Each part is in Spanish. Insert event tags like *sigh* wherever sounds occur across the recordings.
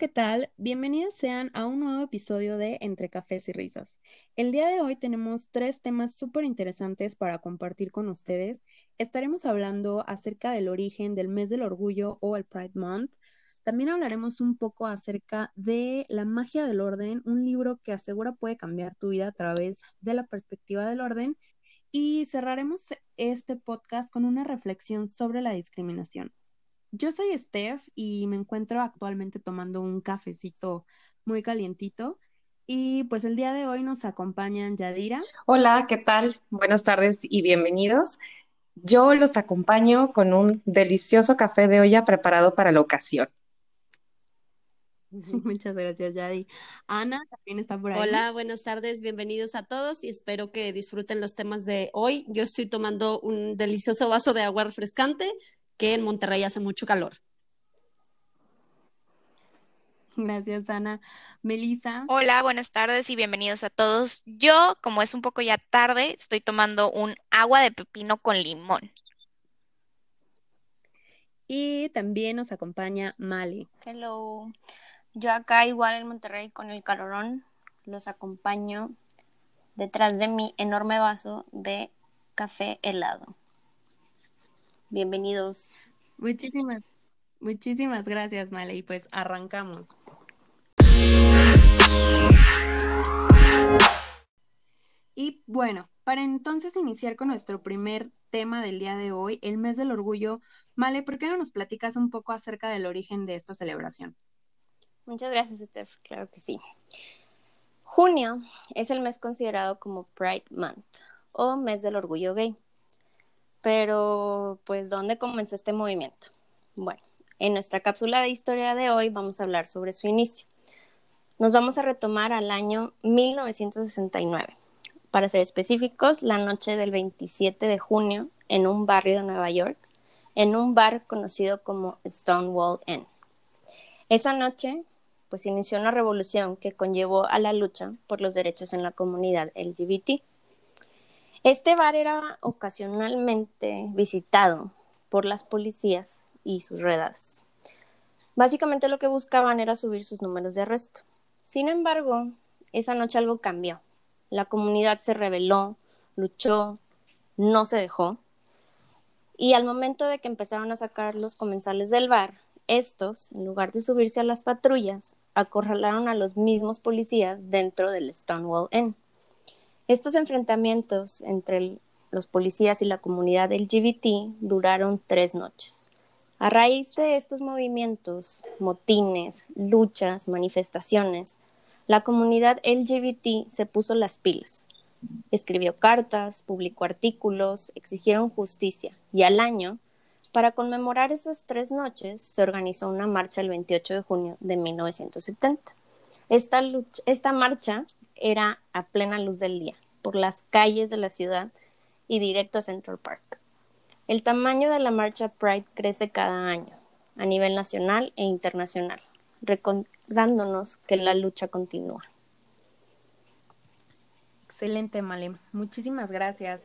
¿qué tal? Bienvenidos sean a un nuevo episodio de Entre Cafés y Risas. El día de hoy tenemos tres temas súper interesantes para compartir con ustedes. Estaremos hablando acerca del origen del mes del orgullo o el Pride Month. También hablaremos un poco acerca de La magia del orden, un libro que asegura puede cambiar tu vida a través de la perspectiva del orden. Y cerraremos este podcast con una reflexión sobre la discriminación. Yo soy Steph y me encuentro actualmente tomando un cafecito muy calientito. Y pues el día de hoy nos acompañan Yadira. Hola, ¿qué tal? Buenas tardes y bienvenidos. Yo los acompaño con un delicioso café de olla preparado para la ocasión. *laughs* Muchas gracias, Yadi. Ana también está por ahí. Hola, buenas tardes, bienvenidos a todos y espero que disfruten los temas de hoy. Yo estoy tomando un delicioso vaso de agua refrescante que en Monterrey hace mucho calor. Gracias, Ana. Melissa. Hola, buenas tardes y bienvenidos a todos. Yo, como es un poco ya tarde, estoy tomando un agua de pepino con limón. Y también nos acompaña Mali. Hello. Yo acá igual en Monterrey con el calorón los acompaño detrás de mi enorme vaso de café helado. Bienvenidos. Muchísimas, muchísimas gracias, Male. Y pues arrancamos. Y bueno, para entonces iniciar con nuestro primer tema del día de hoy, el mes del orgullo, Male, ¿por qué no nos platicas un poco acerca del origen de esta celebración? Muchas gracias, Steph. Claro que sí. Junio es el mes considerado como Pride Month o mes del orgullo gay. Pero, pues, ¿dónde comenzó este movimiento? Bueno, en nuestra cápsula de historia de hoy vamos a hablar sobre su inicio. Nos vamos a retomar al año 1969. Para ser específicos, la noche del 27 de junio, en un barrio de Nueva York, en un bar conocido como Stonewall Inn. Esa noche, pues inició una revolución que conllevó a la lucha por los derechos en la comunidad LGBT. Este bar era ocasionalmente visitado por las policías y sus redadas. Básicamente lo que buscaban era subir sus números de arresto. Sin embargo, esa noche algo cambió. La comunidad se rebeló, luchó, no se dejó. Y al momento de que empezaron a sacar los comensales del bar, estos, en lugar de subirse a las patrullas, acorralaron a los mismos policías dentro del Stonewall Inn. Estos enfrentamientos entre los policías y la comunidad LGBT duraron tres noches. A raíz de estos movimientos, motines, luchas, manifestaciones, la comunidad LGBT se puso las pilas. Escribió cartas, publicó artículos, exigieron justicia y al año, para conmemorar esas tres noches, se organizó una marcha el 28 de junio de 1970. Esta, marcha era a plena luz del día, por las calles de la ciudad y directo a Central Park. El tamaño de la marcha Pride crece cada año, a nivel nacional e internacional, recordándonos que la lucha continúa. Excelente, Malem. Muchísimas gracias.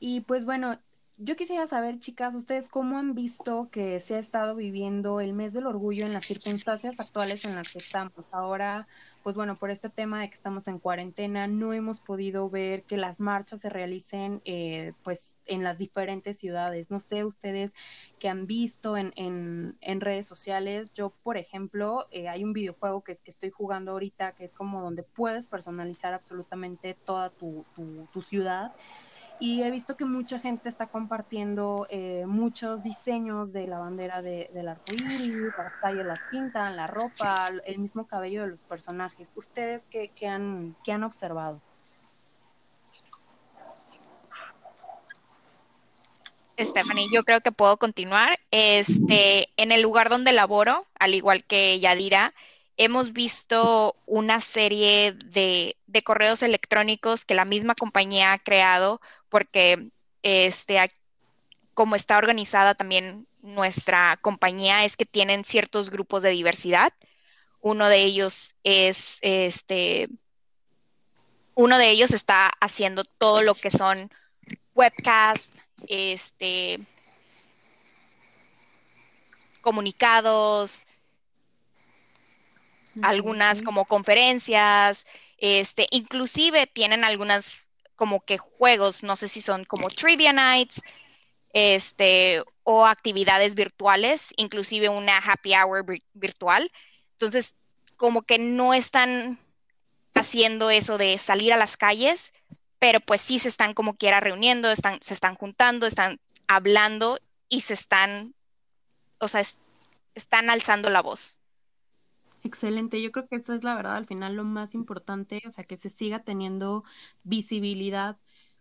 Y pues bueno, yo quisiera saber, chicas, ustedes cómo han visto que se ha estado viviendo el mes del orgullo en las circunstancias actuales en las que estamos. Ahora, pues bueno, por este tema de que estamos en cuarentena, no hemos podido ver que las marchas se realicen eh, pues en las diferentes ciudades. No sé ustedes qué han visto en, en, en redes sociales. Yo, por ejemplo, eh, hay un videojuego que es que estoy jugando ahorita, que es como donde puedes personalizar absolutamente toda tu, tu, tu ciudad y he visto que mucha gente está compartiendo eh, muchos diseños de la bandera de, del arcoíris, las calles las pintan, la ropa, el mismo cabello de los personajes. ¿Ustedes qué, qué, han, qué han observado? Stephanie, yo creo que puedo continuar. Este, en el lugar donde laboro, al igual que Yadira, hemos visto una serie de, de correos electrónicos que la misma compañía ha creado porque este, como está organizada también nuestra compañía es que tienen ciertos grupos de diversidad. Uno de ellos es este uno de ellos está haciendo todo lo que son webcasts, este comunicados, algunas como conferencias, este, inclusive tienen algunas como que juegos, no sé si son como trivia nights, este, o actividades virtuales, inclusive una happy hour virtual. Entonces, como que no están haciendo eso de salir a las calles, pero pues sí se están como quiera reuniendo, están, se están juntando, están hablando y se están, o sea, están alzando la voz. Excelente, yo creo que eso es la verdad al final lo más importante, o sea, que se siga teniendo visibilidad.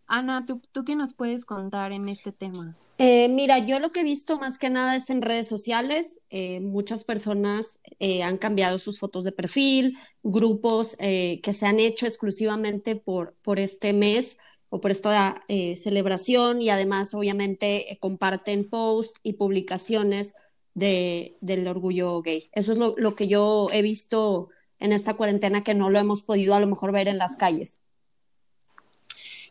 Ana, ¿tú, tú qué nos puedes contar en este tema? Eh, mira, yo lo que he visto más que nada es en redes sociales. Eh, muchas personas eh, han cambiado sus fotos de perfil, grupos que se han hecho exclusivamente por, por este mes o por esta celebración y además obviamente comparten posts y publicaciones del orgullo gay. Eso es lo, que yo he visto en esta cuarentena que no lo hemos podido a lo mejor ver en las calles.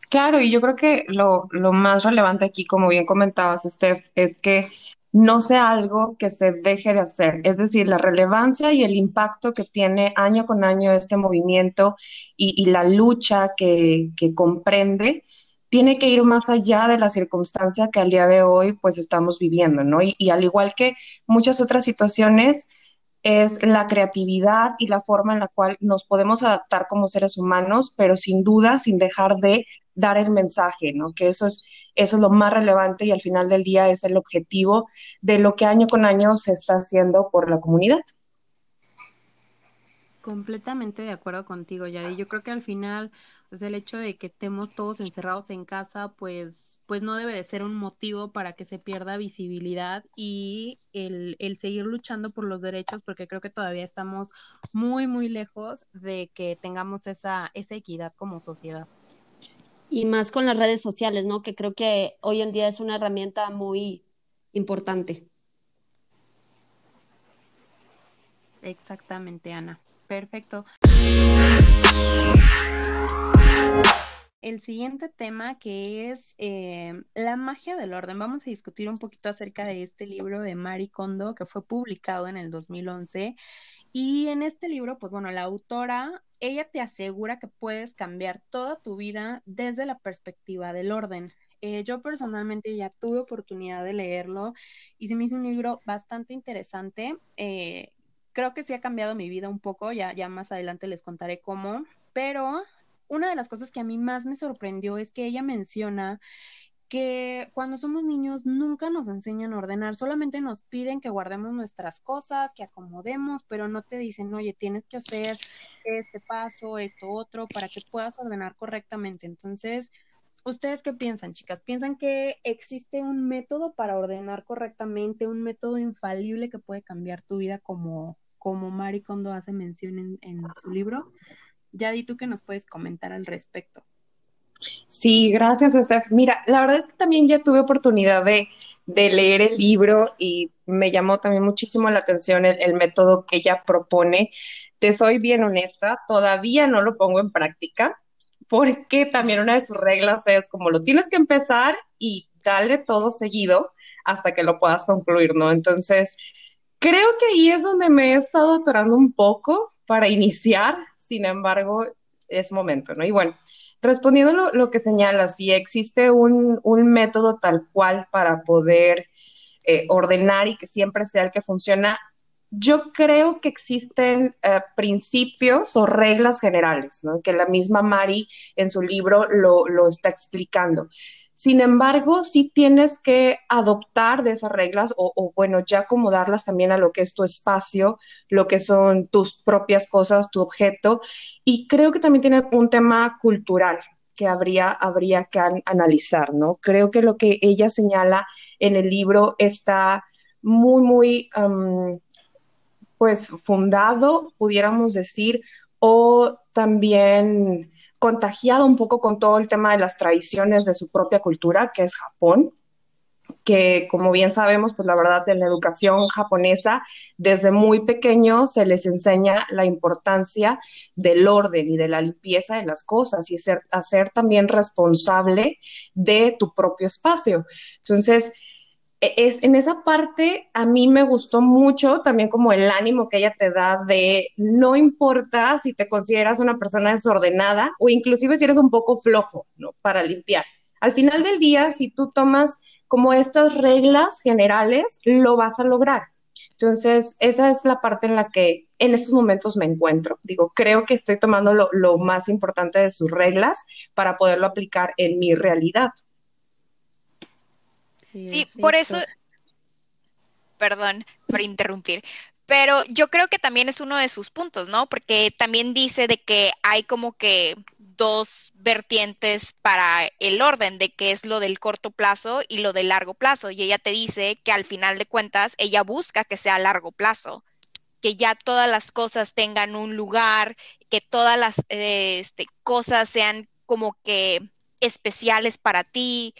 Claro, y yo creo que lo, lo más relevante aquí, como bien comentabas, Steph, es que no sea algo que se deje de hacer. Es decir, la relevancia y el impacto que tiene año con año este movimiento y, la lucha que comprende tiene que ir más allá de la circunstancia que al día de hoy pues estamos viviendo, ¿no? Y, al igual que muchas otras situaciones, es la creatividad y la forma en la cual nos podemos adaptar como seres humanos, pero sin duda sin dejar de dar el mensaje, ¿no? Que eso es, eso es lo más relevante y al final del día es el objetivo de lo que año con año se está haciendo por la comunidad. Completamente de acuerdo contigo, Yadi. Yo creo que al final, pues el hecho de que estemos todos encerrados en casa, pues, pues no debe de ser un motivo para que se pierda visibilidad y el, el seguir luchando por los derechos, porque creo que todavía estamos muy, muy lejos de que tengamos esa, esa equidad como sociedad. Y más con las redes sociales, ¿no? Que creo que hoy en día es una herramienta muy importante. Exactamente, Ana. Perfecto. El siguiente tema que es eh, la magia del orden. Vamos a discutir un poquito acerca de este libro de Mari Kondo que fue publicado en el 2011. Y en este libro, pues bueno, la autora, ella te asegura que puedes cambiar toda tu vida desde la perspectiva del orden. Eh, yo personalmente ya tuve oportunidad de leerlo y se me hizo un libro bastante interesante. Eh, Creo que sí ha cambiado mi vida un poco, ya, más adelante les contaré cómo, pero una de las cosas que a mí más me sorprendió es que ella menciona que cuando somos niños nunca nos enseñan a ordenar, solamente nos piden que guardemos nuestras cosas, que acomodemos, pero no te dicen, oye, tienes que hacer este paso, esto otro, para que puedas ordenar correctamente. Entonces, ¿Ustedes qué piensan, chicas? ¿Piensan que existe un método para ordenar correctamente, un método infalible que puede cambiar tu vida como, como Mari Kondo hace mención en, su libro. Yadi, ¿tú qué nos puedes comentar al respecto? Sí, gracias, Steph. Mira, la verdad es que también ya tuve oportunidad de, leer el libro y me llamó también muchísimo la atención el, el, método que ella propone. Te soy bien honesta, todavía no lo pongo en práctica porque también una de sus reglas es como lo tienes que empezar y darle todo seguido hasta que lo puedas concluir, ¿no? Entonces, Creo que ahí es donde me he estado atorando un poco para iniciar, sin embargo, es momento, ¿no? Y bueno, respondiendo lo, lo que señala, si existe un, método tal cual para poder eh, ordenar y que siempre sea el que funciona, yo creo que existen eh, principios o reglas generales, ¿no? Que la misma Mari en su libro lo está explicando. Sin embargo, sí tienes que adoptar de esas reglas o, bueno, ya acomodarlas también a lo que es tu espacio, lo que son tus propias cosas, tu objeto. Y creo que también tiene un tema cultural que habría, habría que analizar, ¿no? Creo que lo que ella señala en el libro está muy, muy, pues, fundado, pudiéramos decir, o también contagiado un poco con todo el tema de las tradiciones de su propia cultura, que es Japón, que como bien sabemos, pues la verdad en la educación japonesa, desde muy pequeño se les enseña la importancia del orden y de la limpieza de las cosas y hacer también responsable de tu propio espacio. Entonces, es, en esa parte a mí me gustó mucho también como el ánimo que ella te da de no importa si te consideras una persona desordenada o inclusive si eres un poco flojo. Para limpiar. Al final del día, si tú tomas como estas reglas generales, lo vas a lograr. Entonces, esa es la parte en la que en estos momentos me encuentro. Digo, creo que estoy tomando lo, lo más importante de sus reglas para poderlo aplicar en mi realidad. Sí, por eso, perdón por interrumpir, pero yo creo que también es uno de sus puntos, ¿no? Porque también dice de que hay como que dos vertientes para el orden de qué es lo del corto plazo y lo del largo plazo. Y ella te dice que al final de cuentas ella busca que sea a largo plazo, que ya todas las cosas tengan un lugar, que todas las eh, este, cosas sean como que especiales para ti,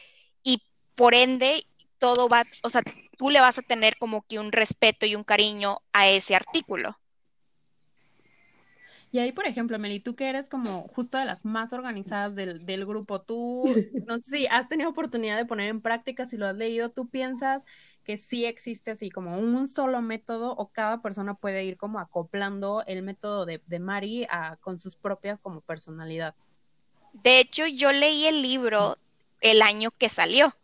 por ende, todo va, o sea, tú le vas a tener como que un respeto y un cariño a ese artículo. Y ahí, por ejemplo, Meli, tú que eres como justo de las más organizadas del, del, grupo, tú, *laughs* no sé si has tenido oportunidad de poner en práctica, si lo has leído, tú piensas que sí existe así como un solo método o cada persona puede ir como acoplando el método de, de Mari a, con sus propias como personalidad. De hecho, yo leí el libro el año que salió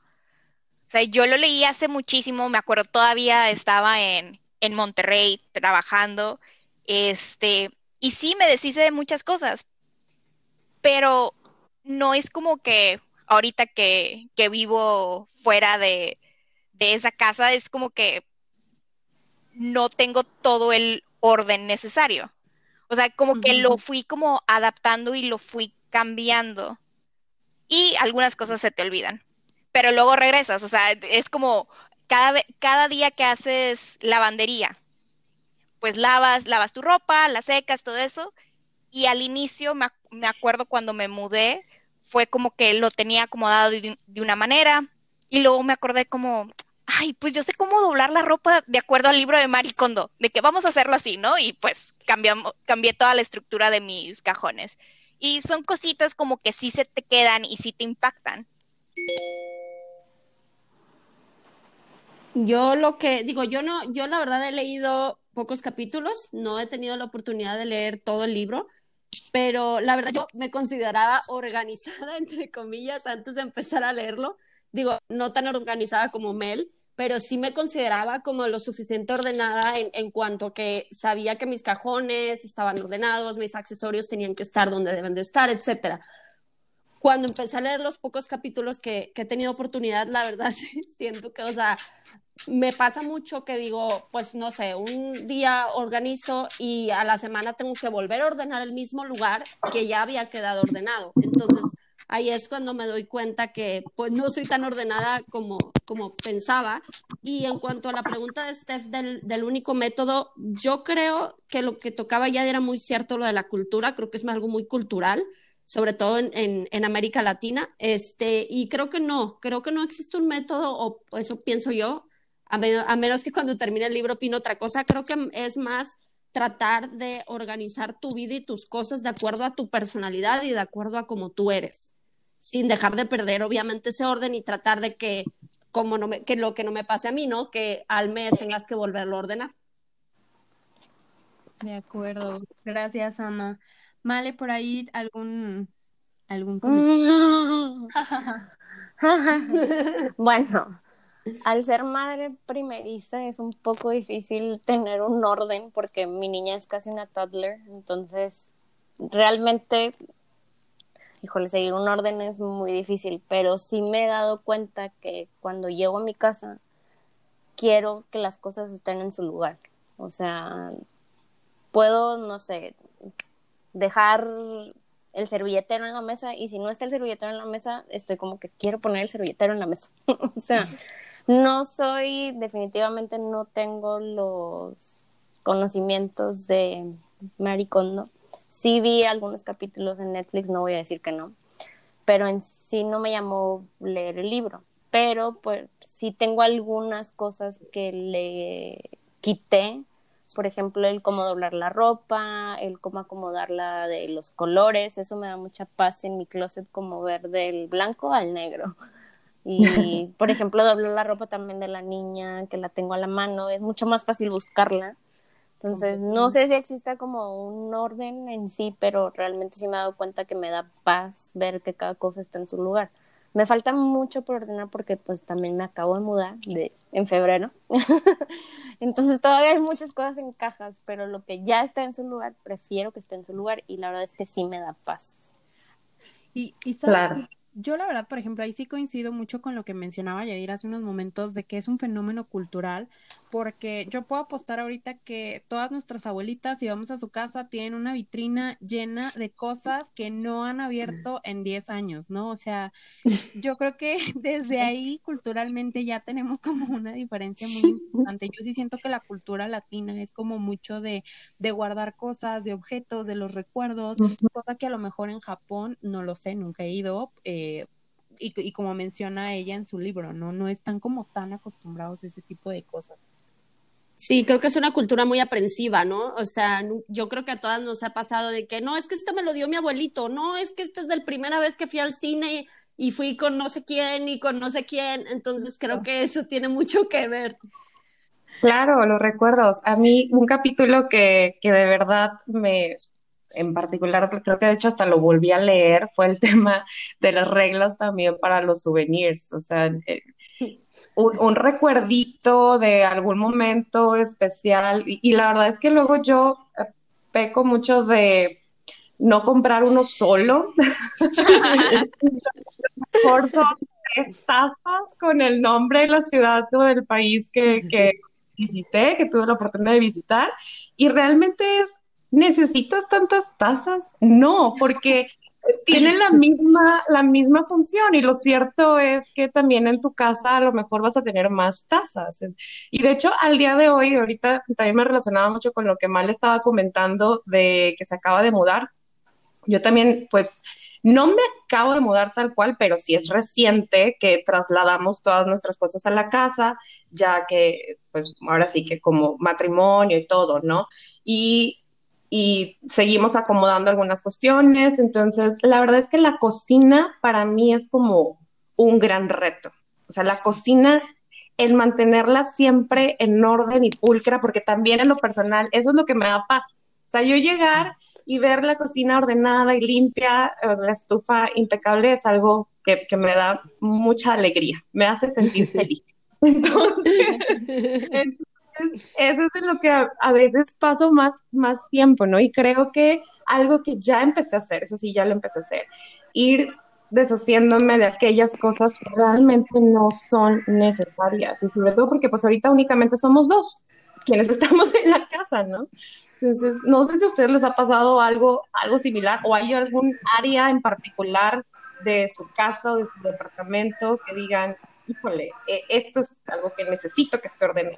sea, yo lo leí hace muchísimo, me acuerdo, todavía estaba en, en Monterrey trabajando, este, y sí me deshice de muchas cosas, pero no es como que ahorita que, que vivo fuera de, de esa casa, es como que no tengo todo el orden necesario. O sea, como que lo fui como adaptando y lo fui cambiando. Y algunas cosas se te olvidan pero luego regresas, o sea, es como cada, cada día que haces lavandería, pues lavas, lavas tu ropa, la secas, todo eso, y al inicio me, me acuerdo cuando me mudé, fue como que lo tenía acomodado de, de, una manera, y luego me acordé como, ay, pues yo sé cómo doblar la ropa de acuerdo al libro de Marie Kondo, de que vamos a hacerlo así, ¿no? Y pues cambiamos, cambié toda la estructura de mis cajones. Y son cositas como que sí se te quedan y sí te impactan. Yo lo que digo, yo no, yo la verdad he leído pocos capítulos, no he tenido la oportunidad de leer todo el libro, pero la verdad yo me consideraba organizada, *laughs* entre comillas, antes de empezar a leerlo. Digo, no tan organizada como Mel, pero sí me consideraba como lo suficiente ordenada en, en cuanto que sabía que mis cajones estaban ordenados, mis accesorios tenían que estar donde deben de estar, etcétera cuando empecé a leer los pocos capítulos que, que, he tenido oportunidad, la verdad *laughs* siento que, o sea, me pasa mucho que digo, pues no sé, un día organizo y a la semana tengo que volver a ordenar el mismo lugar que ya había quedado ordenado. Entonces, ahí es cuando me doy cuenta que pues no soy tan ordenada como, como pensaba. Y en cuanto a la pregunta de Steph del, del único método, yo creo que lo que tocaba ya era muy cierto lo de la cultura, creo que es algo muy cultural sobre todo en, en, en, América Latina, este, y creo que no, creo que no existe un método, o eso pienso yo, a, menos que cuando termine el libro opine otra cosa, creo que es más tratar de organizar tu vida y tus cosas de acuerdo a tu personalidad y de acuerdo a cómo tú eres, sin dejar de perder obviamente ese orden y tratar de que como no me, que lo que no me pase a mí, ¿no? Que al mes tengas que volverlo a ordenar. De acuerdo, gracias Ana. Male, por ahí algún algún *laughs* bueno, al ser madre primeriza es un poco difícil tener un orden porque mi niña es casi una toddler, entonces realmente, híjole, seguir un orden es muy difícil, pero sí me he dado cuenta que cuando llego a mi casa quiero que las cosas estén en su lugar. O sea, puedo, no sé, dejar el servilletero en la mesa y si no está el servilletero en la mesa, estoy como que quiero poner el servilletero en la mesa. *laughs* o sea, no soy, definitivamente no tengo los conocimientos de Maricondo. Sí vi algunos capítulos en Netflix, no voy a decir que no, pero en sí no me llamó leer el libro. Pero pues sí tengo algunas cosas que le quité, por ejemplo, el cómo doblar la ropa, el cómo acomodarla de los colores, eso me da mucha paz en mi closet como ver del blanco al negro Y, por ejemplo, doblar la ropa también de la niña, que la tengo a la mano, es mucho más fácil buscarla. Entonces, no sé si exista como un orden en sí, pero realmente sí me he dado cuenta que me da paz ver que cada cosa está en su lugar. Me falta mucho por ordenar porque pues también me acabo de mudar de, en febrero. *laughs* Entonces todavía hay muchas cosas en cajas, pero lo que ya está en su lugar, prefiero que esté en su lugar y la verdad es que sí me da paz. Y, y sabes, yo la verdad, por ejemplo, ahí sí coincido mucho con lo que mencionaba Yadir hace unos momentos de que es un fenómeno cultural, porque yo puedo apostar ahorita que todas nuestras abuelitas, si vamos a su casa, tienen una vitrina llena de cosas que no han abierto en 10 años, ¿no? O sea, yo creo que *laughs* desde ahí culturalmente ya tenemos como una diferencia muy importante. Yo sí siento que la cultura latina es como mucho de, de guardar cosas, de objetos, de los recuerdos, cosa que a lo mejor en Japón, no lo sé, nunca he ido. Eh, y, y, como menciona ella en su libro, ¿no? No están como tan acostumbrados a ese tipo de cosas. Sí, creo que es una cultura muy aprensiva, ¿no? O sea, yo creo que a todas nos ha pasado de que, no, es que este me lo dio mi abuelito, no, es que esta es la primera vez que fui al cine y fui con no sé quién y con no sé quién, entonces creo que eso tiene mucho que ver. Claro, los recuerdos. A mí un capítulo que, que de verdad me, en particular, creo que de hecho hasta lo volví a leer, fue el *laughs* tema de las reglas también para los souvenirs. O sea, eh, un, recuerdito de algún momento especial. Y, la verdad es que luego yo eh, peco mucho de no comprar uno solo. *laughs* Mejor son tres tazas con el nombre de la ciudad o del país que, que visité, que tuve la oportunidad de visitar. Y realmente es ¿necesitas tantas tazas? No, porque tienen la misma, la misma función y lo cierto es que también en tu casa a lo mejor vas a tener más tazas. Y de hecho, al día de hoy, ahorita también me relacionaba mucho con lo que Mal estaba comentando de que se acaba de mudar. Yo también, pues, no me acabo de mudar tal cual, pero sí es reciente que trasladamos todas nuestras cosas a la casa, ya que, pues, ahora sí que como matrimonio y todo, ¿no? Y y seguimos acomodando algunas cuestiones. Entonces, la verdad es que la cocina para mí es como un gran reto. O sea, la cocina, el mantenerla siempre en orden y pulcra, porque también en lo personal, eso es lo que me da paz. O sea, yo llegar y ver la cocina ordenada y limpia, eh, la estufa impecable, es algo que, que me da mucha alegría, me hace sentir *laughs* feliz. Entonces, *laughs* eso es en lo que a, veces paso más, más tiempo, ¿no? Y creo que algo que ya empecé a hacer, eso sí, ya lo empecé a hacer, ir deshaciéndome de aquellas cosas que realmente no son necesarias. Y sobre todo porque pues ahorita únicamente somos dos quienes *laughs* estamos en la casa, ¿no? Entonces, no sé si a ustedes les ha pasado algo, algo similar o hay algún área en particular de su casa o de su departamento que digan, híjole, eh, esto es algo que necesito que esté ordenado.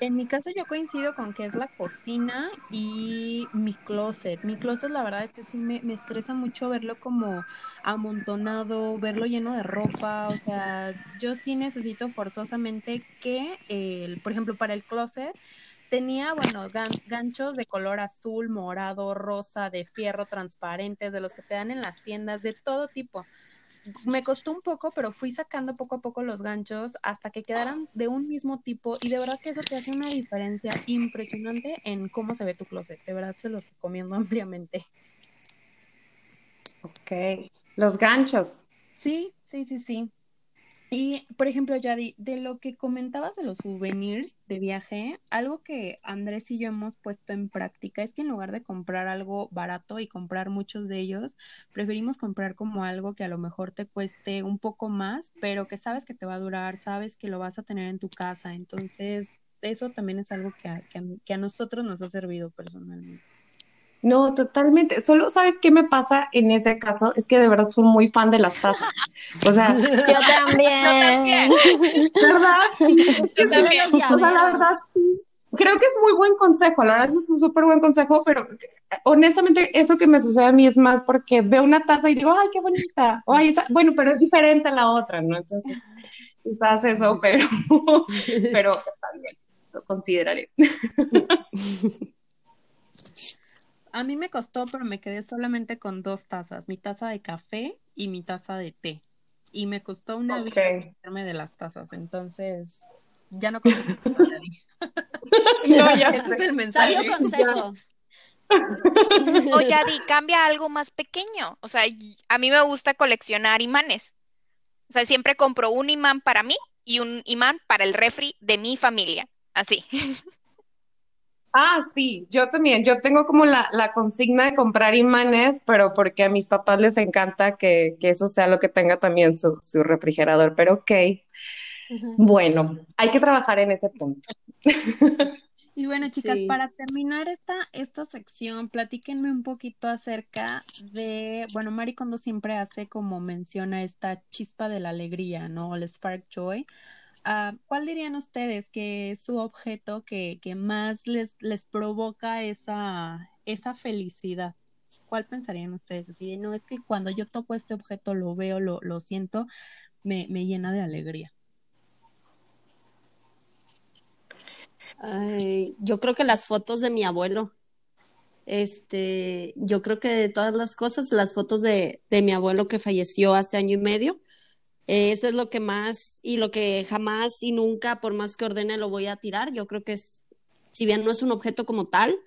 En mi caso yo coincido con que es la cocina y mi closet. Mi closet la verdad es que sí me, estresa mucho verlo como amontonado, verlo lleno de ropa. O sea, yo sí necesito forzosamente que, el, por ejemplo, para el closet tenía, bueno, ganchos de color azul, morado, rosa, de fierro transparentes, de los que te dan en las tiendas, de todo tipo me costó un poco, pero fui sacando poco a poco los ganchos hasta que quedaran de un mismo tipo y de verdad que eso te hace una diferencia impresionante en cómo se ve tu closet. De verdad se los recomiendo *laughs* ampliamente. Ok, los ganchos. Sí, sí, sí, sí. Y, por ejemplo, Yadi, de lo que comentabas de los souvenirs de viaje, algo que Andrés y yo hemos puesto en práctica es que en lugar de comprar algo barato y comprar muchos de ellos, preferimos comprar como algo que a lo mejor te cueste un poco más, pero que sabes que te va a durar, sabes que lo vas a tener en tu casa. Entonces, eso también es algo que que a nosotros nos ha servido personalmente. No, totalmente. Solo sabes qué me pasa en ese caso, es que de verdad soy muy fan de las tazas. O sea, *laughs* yo también. *laughs* ¿Verdad? o sea, la verdad Creo que es muy buen consejo, la verdad es un súper buen consejo, pero honestamente eso que me sucede a mí es más porque veo una taza y digo, ay, qué bonita, o está, bueno, pero es diferente a la otra, ¿no? Entonces, quizás eso, pero, *laughs* pero está bien, lo consideraré. A mí me costó, pero me quedé solamente con dos tazas, mi taza de café y mi taza de té. y me costó una Ok. vida de las tazas, entonces ya no compro *laughs* *laughs* No, ya Ese es el mensaje. Sabio consejo. *laughs* O Yadi, cambia algo más pequeño. O sea, a mí me gusta coleccionar imanes. O sea, siempre compro un imán para mí y un imán para el refri de mi familia. Así. Ah, sí, yo también. Yo tengo como la, la consigna de comprar imanes, pero porque a mis papás les encanta que, que eso sea lo que tenga también su, su refrigerador. Pero ok, bueno, hay que trabajar en ese punto. *laughs* Y bueno, chicas, Sí. para terminar esta, esta sección, platíquenme un poquito acerca de, bueno, Marie Kondo siempre hace como menciona esta chispa de la alegría, ¿no? El spark joy. Ah, ¿cuál dirían ustedes que es su objeto que, que más les, les provoca esa, esa felicidad? ¿Cuál pensarían ustedes? Así no, es que cuando yo toco este objeto, lo veo, lo, lo siento, me, me llena de alegría. Ay, yo creo que las fotos de mi abuelo. Este, yo creo que de todas las cosas, las fotos de, de mi abuelo que falleció hace año y medio, eso es lo que más y lo que jamás y nunca, por más que ordene, lo voy a tirar. Yo creo que es, si bien no es un objeto como tal,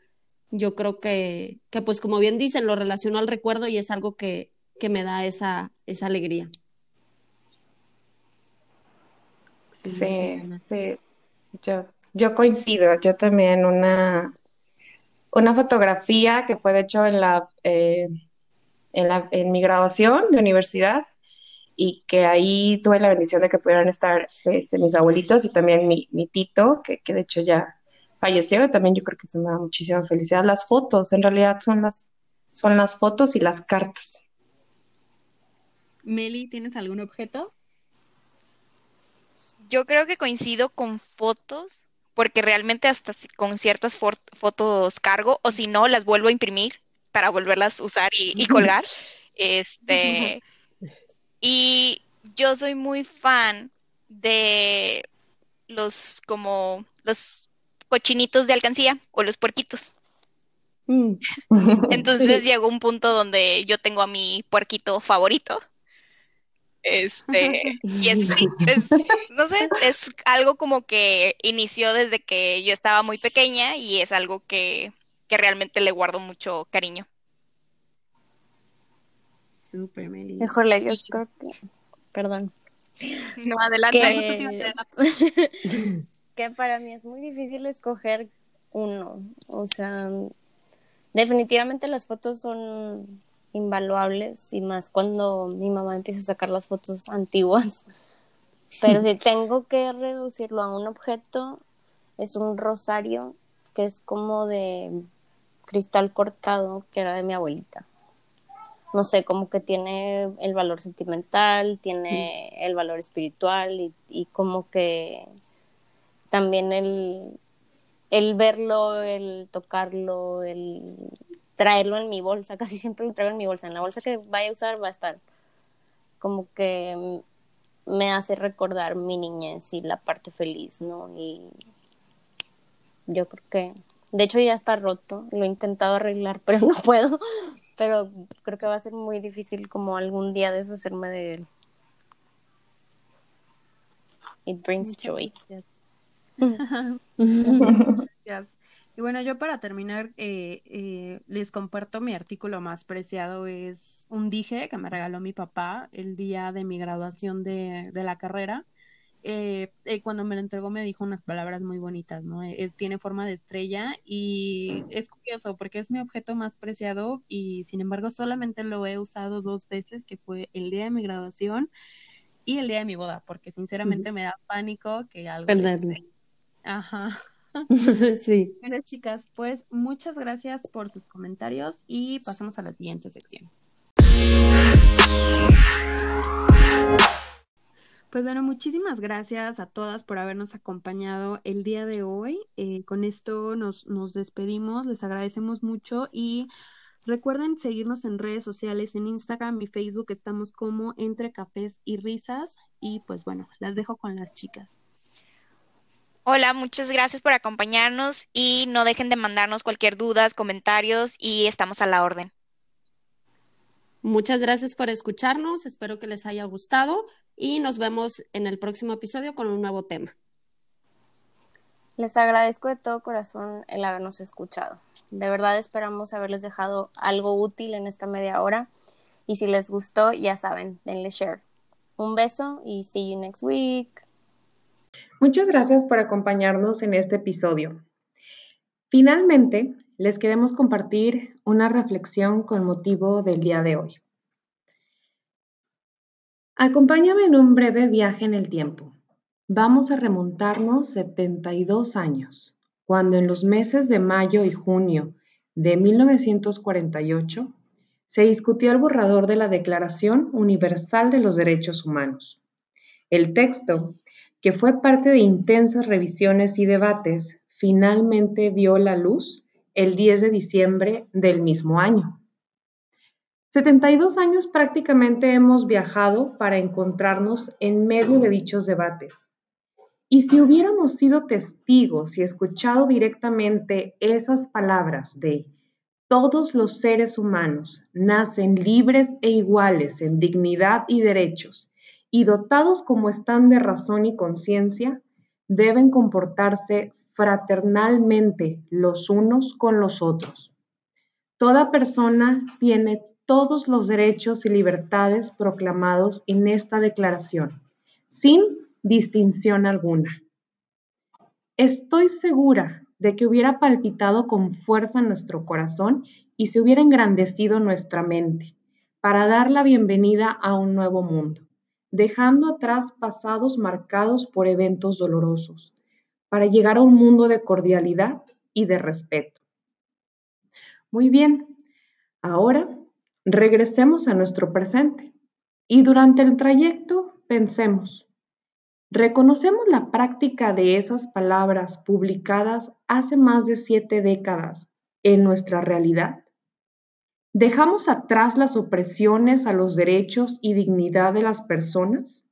yo creo que, que pues como bien dicen, lo relaciono al recuerdo y es algo que, que me da esa, esa alegría. Sí, sí, yo, yo coincido, yo también una, una fotografía que fue de hecho en la, eh, en la, en mi graduación de universidad y que ahí tuve la bendición de que pudieran estar este, mis abuelitos y también mi, mi tito, que, que de hecho ya falleció, y también yo creo que eso me da muchísima felicidad. Las fotos, en realidad son las, son las fotos y las cartas. Meli, ¿tienes algún objeto? Yo creo que coincido con fotos, porque realmente hasta si- con ciertas fotos cargo, o si no, las vuelvo a imprimir para volverlas a usar y, y *laughs* colgar. Este, *laughs* y yo soy muy fan de los como los cochinitos de alcancía o los puerquitos. Mm. *laughs* Entonces llegó un punto donde yo tengo a mi puerquito favorito. Este, *laughs* y es, sí, es, no sé, es algo como que inició desde que yo estaba muy pequeña y es algo que, que realmente le guardo mucho cariño. Súper, Meli. Híjole, yo creo que, perdón, No, adelante. que, *laughs* que para mí es muy difícil escoger uno. O sea, definitivamente las fotos son invaluables y más cuando mi mamá empieza a sacar las fotos *laughs* antiguas. Pero si tengo que reducirlo a un objeto, es un rosario que es como de cristal cortado, que era de mi abuelita. No sé, como que tiene el valor sentimental, tiene el valor espiritual y, y como que también el, el verlo, el tocarlo, el traerlo en mi bolsa, *laughs* casi siempre lo traigo en mi bolsa, en la bolsa que vaya a usar va a estar. Como que me hace recordar mi niñez y la parte feliz, ¿no? Y yo creo que, de hecho ya está roto, lo he intentado arreglar, *laughs* pero no puedo, pero creo que va a ser muy difícil como algún día deshacerme de él. It brings Muchas joy. gracias. *laughs* Gracias. Y bueno, yo para terminar, eh, eh, les comparto mi artículo más preciado. Es un dije que me regaló mi papá el día de mi graduación de, de la carrera. Eh, eh, cuando me lo entregó me dijo unas palabras muy bonitas, ¿no? Es, tiene forma de estrella y es curioso porque es mi objeto más preciado y sin embargo solamente lo he usado dos veces, que fue el día de mi graduación y el día de mi boda, porque sinceramente me da pánico que algo le Perderlo. suceda. Ajá. *laughs* Sí. Bueno, chicas, pues muchas gracias por sus comentarios y pasamos a la siguiente sección. Pues bueno, muchísimas gracias a todas por habernos acompañado el día de hoy. Eh, con esto nos, nos despedimos, les agradecemos mucho y recuerden seguirnos en redes sociales, en Instagram y Facebook, estamos como Entre Cafés y Risas y pues bueno, las dejo con las chicas. Hola, muchas gracias por acompañarnos y no dejen de mandarnos cualquier dudas, comentarios y estamos a la orden. Muchas gracias por escucharnos, espero que les haya gustado y nos vemos en el próximo episodio con un nuevo tema. Les agradezco de todo corazón el habernos escuchado. De verdad esperamos haberles dejado algo útil en esta media hora. Y si les gustó, ya saben, denle share. Un beso y see you next week. Muchas gracias por acompañarnos en este episodio. Finalmente, les queremos compartir una reflexión con motivo del día de hoy. Acompáñame en un breve viaje en el tiempo. Vamos a remontarnos 72 años, cuando en los meses de mayo y junio de 1948 se discutió el borrador de la Declaración Universal de los Derechos Humanos. El texto, que fue parte de intensas revisiones y debates, finalmente dio la luz el 10 de diciembre del mismo año. 72 años prácticamente hemos viajado para encontrarnos en medio de dichos debates y si hubiéramos sido testigos y escuchado directamente esas palabras de todos los seres humanos nacen libres e iguales en dignidad y derechos, y dotados como están de razón y conciencia, deben comportarse fraternalmente los unos con los otros. Toda persona tiene todos los derechos y libertades proclamados en esta declaración, sin distinción alguna. Estoy segura de que hubiera palpitado con fuerza nuestro corazón y se hubiera engrandecido nuestra mente para dar la bienvenida a un nuevo mundo, dejando atrás pasados marcados por eventos dolorosos, para llegar a un mundo de cordialidad y de respeto. Muy bien, ahora regresemos a nuestro presente y durante el trayecto pensemos, Reconocemos la práctica de esas palabras publicadas hace más de siete décadas en nuestra realidad. ¿Dejamos atrás las opresiones a los derechos y dignidad de las personas?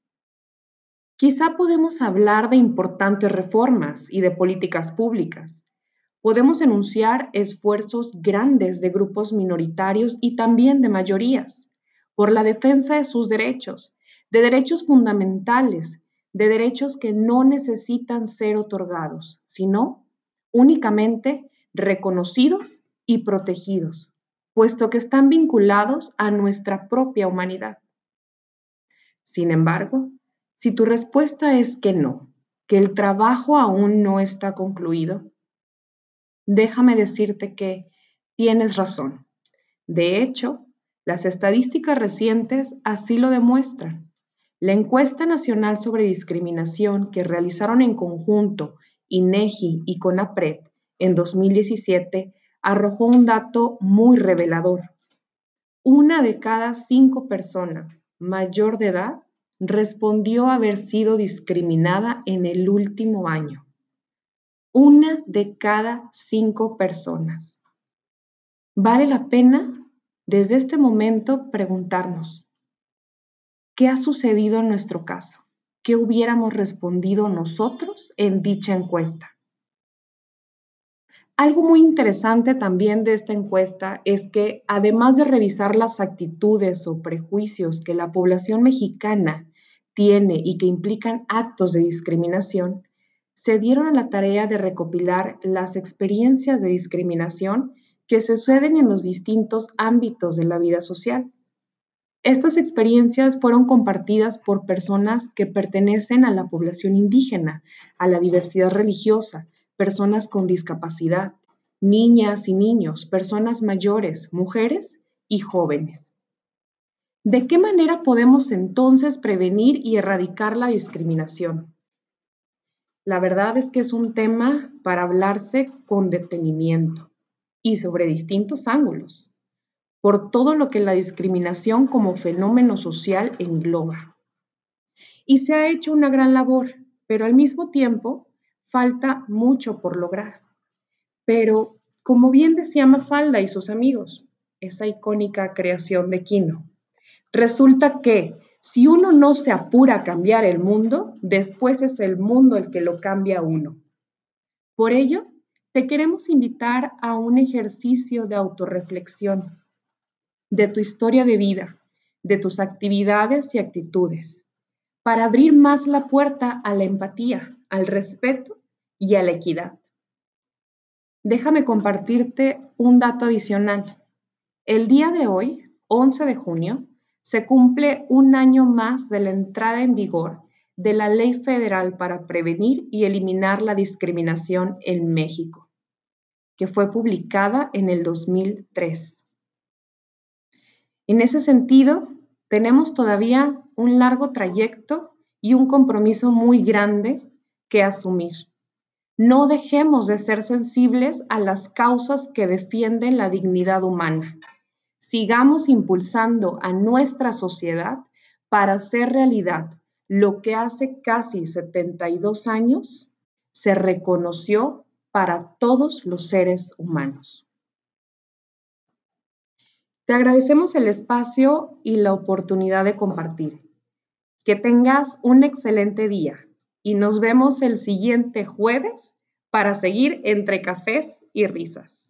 Quizá podemos hablar de importantes reformas y de políticas públicas. Podemos enunciar esfuerzos grandes de grupos minoritarios y también de mayorías por la defensa de sus derechos, de derechos fundamentales de derechos que no necesitan ser otorgados, sino únicamente reconocidos y protegidos, puesto que están vinculados a nuestra propia humanidad. Sin embargo, si tu respuesta es que no, que el trabajo aún no está concluido, déjame decirte que tienes razón. De hecho, las estadísticas recientes así lo demuestran. La encuesta nacional sobre discriminación que realizaron en conjunto INEGI y CONAPRED en 2017 arrojó un dato muy revelador. Una de cada cinco personas mayor de edad respondió haber sido discriminada en el último año. Una de cada cinco personas. Vale la pena desde este momento preguntarnos, ¿Qué ha sucedido en nuestro caso? ¿Qué hubiéramos respondido nosotros en dicha encuesta? Algo muy interesante también de esta encuesta es que además de revisar las actitudes o prejuicios que la población mexicana tiene y que implican actos de discriminación, se dieron a la tarea de recopilar las experiencias de discriminación que suceden en los distintos ámbitos de la vida social. Estas experiencias fueron compartidas por personas que pertenecen a la población indígena, a la diversidad religiosa, personas con discapacidad, niñas y niños, personas mayores, mujeres y jóvenes. ¿De qué manera podemos entonces prevenir y erradicar la discriminación? La verdad es que es un tema para hablarse con detenimiento y sobre distintos ángulos por todo lo que la discriminación como fenómeno social engloba. Y se ha hecho una gran labor, pero al mismo tiempo falta mucho por lograr. Pero, como bien decía Mafalda y sus amigos, esa icónica creación de Quino, resulta que si uno no se apura a cambiar el mundo, después es el mundo el que lo cambia a uno. Por ello, te queremos invitar a un ejercicio de autorreflexión de tu historia de vida, de tus actividades y actitudes, para abrir más la puerta a la empatía, al respeto y a la equidad. Déjame compartirte un dato adicional. El día de hoy, 11 de junio, se cumple un año más de la entrada en vigor de la Ley Federal para Prevenir y Eliminar la Discriminación en México, que fue publicada en el 2003. En ese sentido, tenemos todavía un largo trayecto y un compromiso muy grande que asumir. No dejemos de ser sensibles a las causas que defienden la dignidad humana. Sigamos impulsando a nuestra sociedad para hacer realidad lo que hace casi 72 años se reconoció para todos los seres humanos. Te agradecemos el espacio y la oportunidad de compartir. Que tengas un excelente día y nos vemos el siguiente jueves para seguir entre cafés y risas.